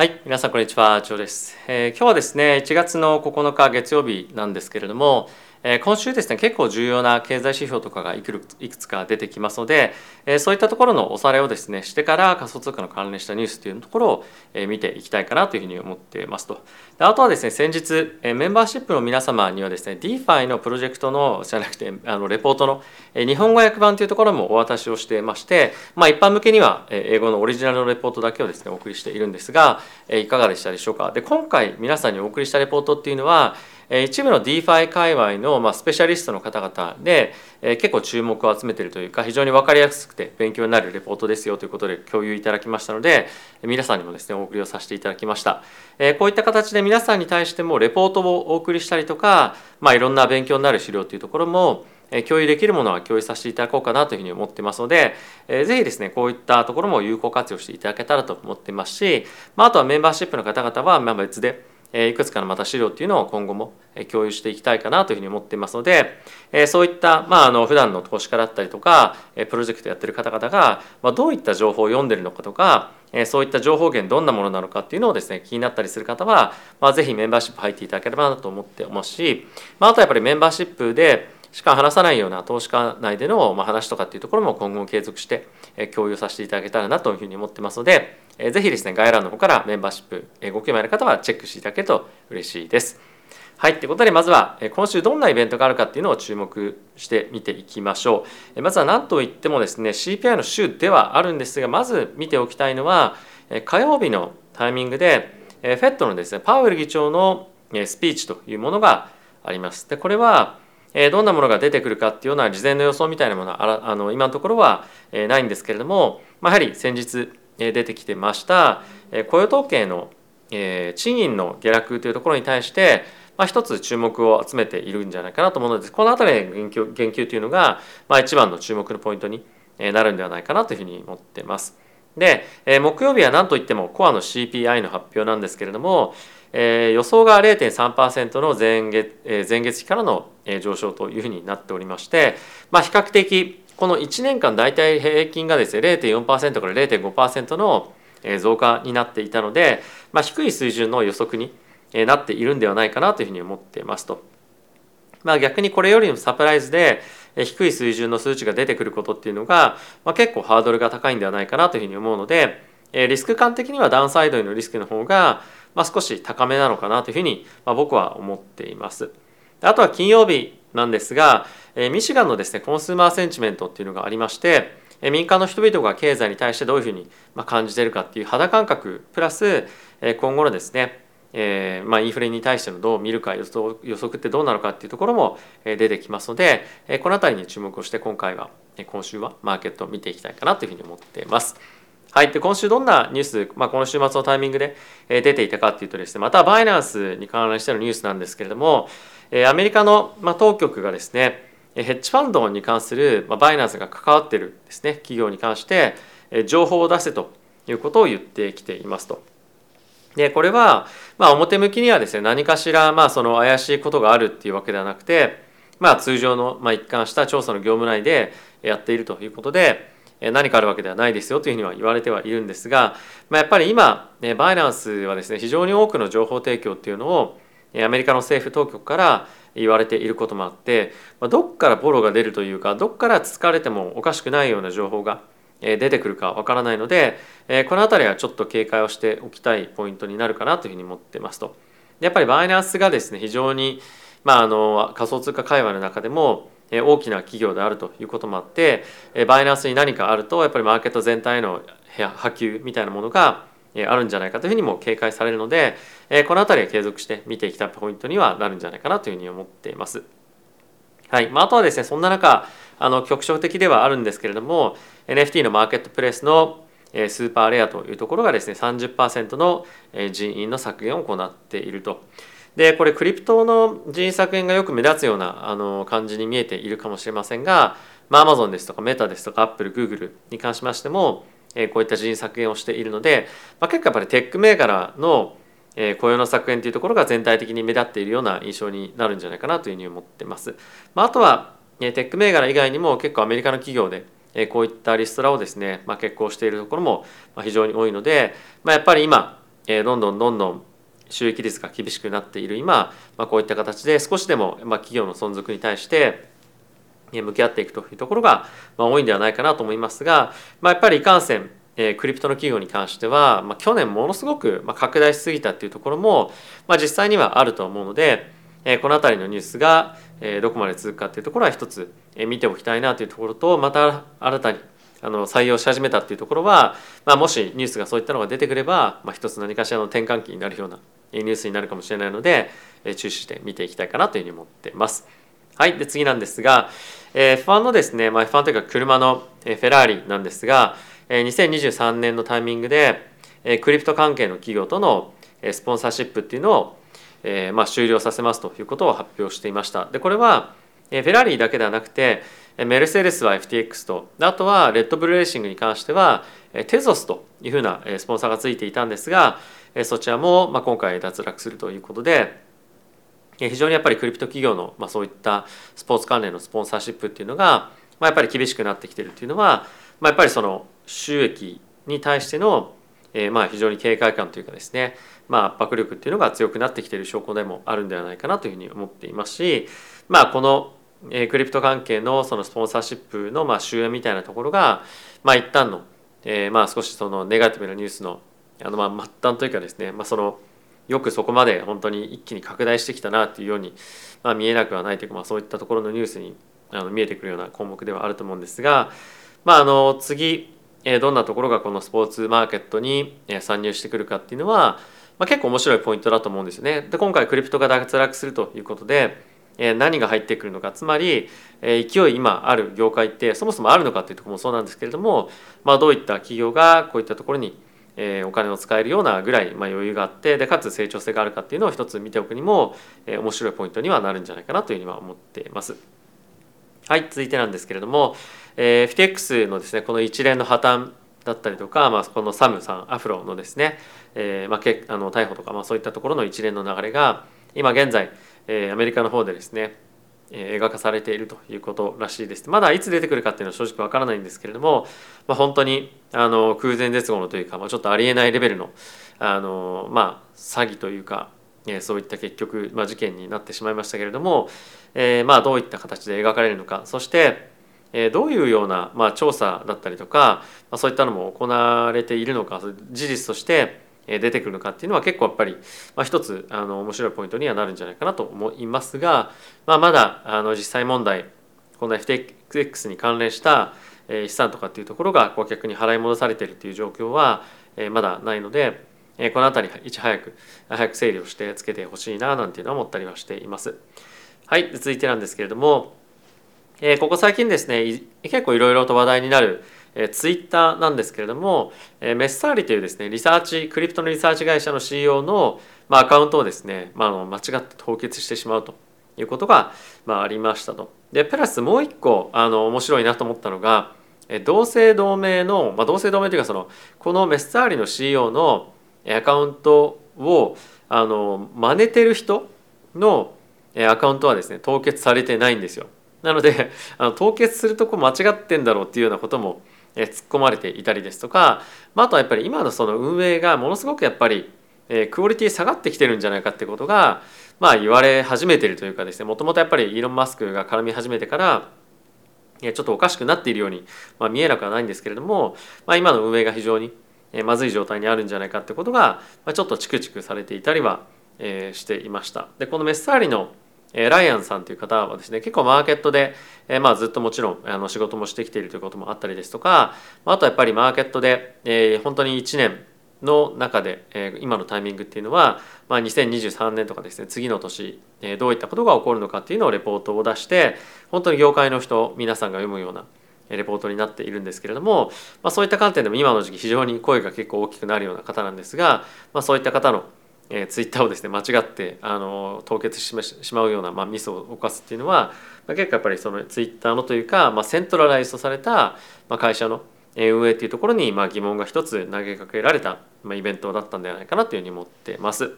はい、皆さんこんにちは、ジョーです、えー今日はですね、1月の9日月曜日なんですけれども、今週ですね、結構重要な経済指標とかがいくつか出てきますので、そういったところのおさらいをですね、してから仮想通貨の関連したニュースというところを、見ていきたいかなというふうに思っていますと。あとはですね、先日、メンバーシップの皆様にはですね、DeFi のプロジェクトの、じゃなくて、あのレポートの、日本語訳版というところもお渡しをしてまして、まあ、一般向けには英語のオリジナルのレポートだけをですねお送りしているんですが、いかがでしたでしょうかで今回皆さんにお送りしたレポートっていうのは一部の DeFi 界隈の、ま、スペシャリストの方々で、結構注目を集めているというか非常に分かりやすくて勉強になるレポートですよということで共有いただきましたので皆さんにもですねお送りをさせていただきました、こういった形で皆さんに対してもレポートをお送りしたりとか、まあ、いろんな勉強になる資料というところも共有できるものは共有させていただこうかなというふうに思ってますので、ぜひですねこういったところも有効活用していただけたらと思ってますし、まあ、あとはメンバーシップの方々はまあ別でいくつかのまた資料っていうのを今後も共有していきたいかなというふうに思っていますので、そういった、まあ、あの普段の投資家だったりとかプロジェクトやってる方々が、どういった情報を読んでるのかとかそういった情報源どんなものなのかっていうのをですね気になったりする方は、ぜひメンバーシップ入っていただければなと思ってますし、あとはやっぱりメンバーシップでしか話さないような投資家内での話とかっていうところも今後継続して共有させていただけたらなというふうに思ってますので、えぜひですね概要欄の方からメンバーシップえご興味ある方はチェックしていただけると嬉しいです。はい、ということでまずは今週どんなイベントがあるかっていうのを注目して見ていきましょう。まずは何といってもですね CPI の週ではあるんですがまず見ておきたいのは火曜日のタイミングで FED のですねパウエル議長のスピーチというものがあります。でこれはえどんなものが出てくるかっていうような事前の予想みたいなものはあの今のところはえないんですけれども、ま、やはり先日え出てきてましたえ雇用統計のえ賃金の下落というところに対して、まあ、一つ注目を集めているんじゃないかなと思うのでこの辺りの言及言及というのが、まあ、一番の注目のポイントになるんではないかなというふうに思ってます。で、えー木曜日は何といってもコアの CPI の発表なんですけれども、えー予想が0.3%の前月えー前月比からの上昇というふうになっておりまして、まあ、比較的この1年間大体平均がですね0.4%から0.5%の増加になっていたので、まあ、低い水準の予測になっているんではないかなというふうに思っていますと。まあ、逆にこれよりもサプライズで低い水準の数値が出てくることっていうのが、まあ、結構ハードルが高いんではないかなというふうに思うので、えリスク感的にはダウンサイドへのリスクの方が、まあ、少し高めなのかなというふうに、まあ、僕は思っています。あとは金曜日なんですが、えミシガンのですねコンスーマーセンチメントっていうのがありまして、え民間の人々が経済に対してどういうふうにまあ感じているかっていう肌感覚プラス、え今後のですねえーまあ、インフレに対してのどう見るか予想予測ってどうなのかっていうところも出てきますので、えーこの辺りに注目をして今回は今週はマーケットを見ていきたいかなというふうに思っています。はい、で今週どんなニュース、まあ、この週末のタイミングで出ていたかっていうとですねまたバイナンスに関連してのニュースなんですけれども、アメリカの当局がですねヘッジファンドに関するバイナンスが関わってるですね企業に関して情報を出せということを言ってきていますと。でこれはまあ表向きにはですね何かしらまあその怪しいことがあるっていうわけではなくてまあ通常のまあ一貫した調査の業務内でやっているということで何かあるわけではないですよというふうには言われてはいるんですが、まあ、やっぱり今バイナンスはですね非常に多くの情報提供っていうのをアメリカの政府当局から言われていることもあって、まあ、どっからボロが出るというかどっからつつかれてもおかしくないような情報が出てくるかわからないので、この辺りはちょっと警戒をしておきたいポイントになるかなというふうに思ってますと。やっぱりバイナンスがですね非常に、まあ、あの仮想通貨界隈の中でも大きな企業であるということもあってバイナンスに何かあるとやっぱりマーケット全体への波及みたいなものがあるんじゃないかというふうにも警戒されるのでこの辺りは継続して見ていきたいポイントにはなるんじゃないかなというふうに思っています。はいまあ、あとはですねそんな中あの局所的ではあるんですけれども NFT のマーケットプレイスのスーパーレアというところがですね30%の人員の削減を行っていると。でこれクリプトの人員削減がよく目立つようなあの感じに見えているかもしれませんが、まあ、Amazon ですとかメタですとか Apple、Google に関しましても、こういった人員削減をしているので、まあ、結構やっぱりテック銘柄のえー雇用の削減というところが全体的に目立っているような印象になるんじゃないかなというふうに思ってます。まあ、あとはえーテック銘柄以外にも結構アメリカの企業でえーこういったリストラをですね、まあ、決行しているところもま非常に多いので、まあ、やっぱり今えどんどんどんどん収益率が厳しくなっている今、まあ、こういった形で少しでも、まあ、企業の存続に対して向き合っていくというところが、まあ、多いんではないかなと思いますが、まあ、やっぱりいかんせんえクリプトの企業に関しては、まあ、去年ものすごく拡大しすぎたっていうところも、まあ、実際にはあると思うので、えこの辺りのニュースが、えどこまで続くかっていうところは一つ、え見ておきたいなというところとまた新たにあの採用し始めたっていうところは、まあ、もしニュースがそういったのが出てくれば、まあ、一つ何かしらの転換期になるようなニュースになるかもしれないので、え注視して見ていきたいかなというふうに思ってます。はい、で次なんですが、え F1 のですね、まあ、F1 というか車の、えフェラーリなんですが、2023年のタイミングでクリプト関係の企業とのスポンサーシップっていうのをまあ終了させますということを発表していました。でこれはフェラーリだけではなくてメルセデスは FTX とあとはレッドブルレーシングに関してはテゾスというふうなスポンサーがついていたんですがそちらも今回脱落するということで非常にやっぱりクリプト企業のそういったスポーツ関連のスポンサーシップっていうのがやっぱり厳しくなってきてるっていうのはやっぱりその収益に対しての、えー、まあ非常に警戒感というかですね、まあ、圧迫力っていうのが強くなってきている証拠でもあるんではないかなというふうに思っていますし、まあ、この、え、クリプト関係のそのスポンサーシップのまあ収益みたいなところが、まあ、一旦の、えー、まあ少しそのネガティブなニュースのあのまあ末端というかですね、まあ、そのよくそこまで本当に一気に拡大してきたなっていうように、まあ、見えなくはないというか、まあ、そういったところのニュースにあの見えてくるような項目ではあると思うんですが、まあ、あの次どんなところがこのスポーツマーケットに参入してくるかっていうのは、まあ、結構面白いポイントだと思うんですよね。で今回クリプトが脱落するということで何が入ってくるのかつまり勢い今ある業界ってそもそもあるのかっていうところもそうなんですけれども、まあ、どういった企業がこういったところにお金を使えるようなぐらい余裕があってでかつ成長性があるかっていうのを一つ見ておくにも面白いポイントにはなるんじゃないかなというふうには思っています。はい続いてなんですけれども、えー、FTX のですねこの一連の破綻だったりとか、まあ、このサムさんアフロのですね、えーまあ、けあの逮捕とか、まあ、そういったところの一連の流れが今現在、えー、アメリカの方でですね、えー、描かされているということらしいです。まだいつ出てくるかっていうのは正直わからないんですけれども、まあ、本当にあの空前絶後のというか、まあ、ちょっとありえないレベルのあの、まあ、詐欺というか、え、そういった結局、まあ、事件になってしまいましたけれども、えー、まあどういった形で描かれるのかそしてえどういうような、まあ、調査だったりとか、まあ、そういったのも行われているのか事実として出てくるのかっていうのは結構やっぱり、まあ、一つあの面白いポイントにはなるんじゃないかなと思いますが、まあ、まだあの実際問題この FTX に関連した資産とかっていうところが顧客に払い戻されているという状況はまだないのでえこの辺りいち早く早く整理をしてつけてほしいななんていうのは思ったりはしています。はい、続いてなんですけれども、え、ここ最近ですね結構いろいろと話題になる、えー、ツイッターなんですけれども、えー、メッサーリというですねリサーチクリプトのリサーチ会社の CEO の、まあ、アカウントをですね、まあ、あの間違って凍結してしまうということが、まあ、ありましたと。でプラスもう一個あの面白いなと思ったのがえ同姓同名の、まあ、同姓同名というかそのこのメッサーリの CEO のアカウントをあの真似てる人のアカウントはですね凍結されてないんですよ。なのであの凍結するとこ間違ってんだろうっていうようなことも突っ込まれていたりですとか、まあ、あとはやっぱり今のその運営がものすごくやっぱりクオリティ下がってきてるんじゃないかってことが、まあ、言われ始めてるというかですねもともとやっぱりイーロン・マスクが絡み始めてからちょっとおかしくなっているように、まあ、見えなくはないんですけれども、まあ、今の運営が非常にまずい状態にあるんじゃないかってことが、ちょっとチクチクされていたりはしていました。でこのメッサーリのライアンさんという方はですね結構マーケットで、えまあ、ずっともちろんあの仕事もしてきているということもあったりですとかあとはやっぱりマーケットで、え、本当に1年の中で、え、今のタイミングっていうのは、まあ、2023年とかですね次の年、え、どういったことが起こるのかっていうのをレポートを出して本当に業界の人皆さんが読むようなレポートになっているんですけれども、まあ、そういった観点でも今の時期非常に声が結構大きくなるような方なんですが、まあ、そういった方のえー、ツイッターをですね間違ってあの凍結してしまうような、まあ、ミスを犯すっていうのは、まあ、結構やっぱりそのツイッターのというか、まあ、セントラライズされた、まあ、会社の運営っていうところに、まあ、疑問が一つ投げかけられた、まあ、イベントだったんではないかなというふうに思ってます。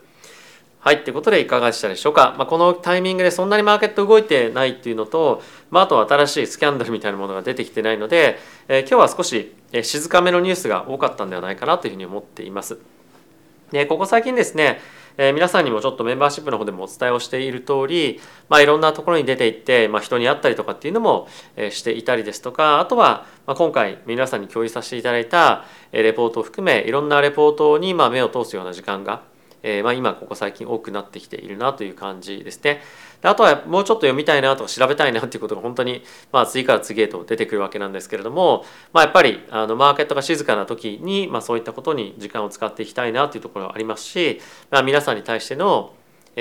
はい、ということでいかがでしたでしょうか。まあ、このタイミングでそんなにマーケット動いてないっていうのと、まあ、あとは新しいスキャンダルみたいなものが出てきてないので、えー、今日は少し静かめのニュースが多かったんではないかなというふうに思っています。でここ最近ですねえー、皆さんにもちょっとメンバーシップの方でもお伝えをしている通り、まあ、いろんなところに出ていって、まあ、人に会ったりとかっていうのも、え、していたりですとかあとは、まあ、今回皆さんに共有させていただいた、え、レポートを含めいろんなレポートに、まあ、目を通すような時間がえー、まあ、今ここ最近多くなってきているなという感じですね。であとはもうちょっと読みたいなとか調べたいなっていうことが本当に、まあ、次から次へと出てくるわけなんですけれども、まあ、やっぱりあのマーケットが静かな時に、まあ、そういったことに時間を使っていきたいなというところがありますし、まあ、皆さんに対しての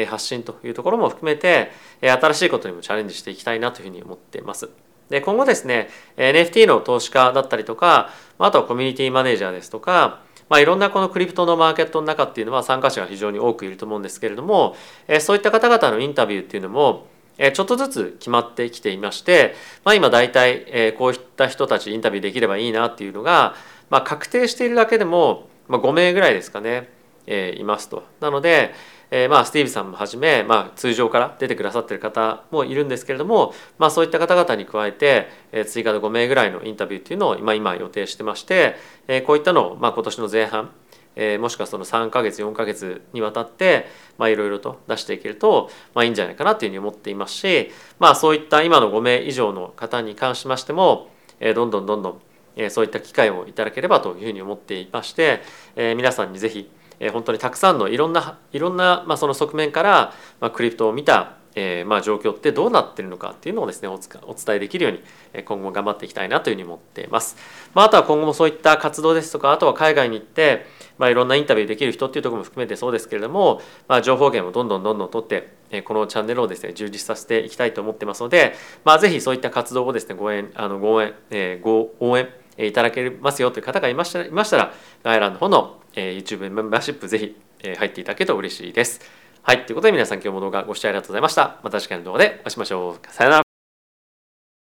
発信というところも含めて新しいことにもチャレンジしていきたいなというふうに思っています。で今後ですね NFT の投資家だったりとかあとはコミュニティマネージャーですとかまあ、いろんなこのクリプトのマーケットの中っていうのは参加者が非常に多くいると思うんですけれども、えそういった方々のインタビューっていうのもちょっとずつ決まってきていまして、まあ、今大体、えこういった人たちインタビューできればいいなっていうのが、まあ、確定しているだけでも、ま5名ぐらいですかね、えいますと。なので、えー、まあスティーブさんもはじめ、まあ、通常から出てくださってる方もいるんですけれども、まあ、そういった方々に加えて、えー、追加で5名ぐらいのインタビューっていうのを今今予定してまして、えー、こういったのを、まあ、今年の前半えー、もしくはその3ヶ月4ヶ月にわたっていろいろと出していけると、まあ、いいんじゃないかなというふうに思っていますし、まあ、そういった今の5名以上の方に関しましても、えー、どんどんどんどん、えー、そういった機会をいただければというふうに思っていまして、えー、皆さんにぜひえ本当にたくさんのいろんないろんな、まあ、その側面から、まあ、クリプトを見た、えーまあ、状況ってどうなってるのかっていうのをですねお伝えできるように今後も頑張っていきたいなというふうに思っています。まあ、あとは今後もそういった活動ですとかあとは海外に行って、まあ、いろんなインタビューできる人っていうところも含めてそうですけれども、まあ、情報源をどんどんどんどん取ってこのチャンネルをですね充実させていきたいと思ってますので、まあ、ぜひそういった活動をですねご縁あのご応援、えー、ご応援いただけますよという方がいましたいましたら概要欄の方のえー、YouTube メンバーシップぜひ、え、入っていただけると嬉しいです。はい。ということで皆さん今日も動画ご視聴ありがとうございました。また次回の動画でお会いしましょう。さよなら。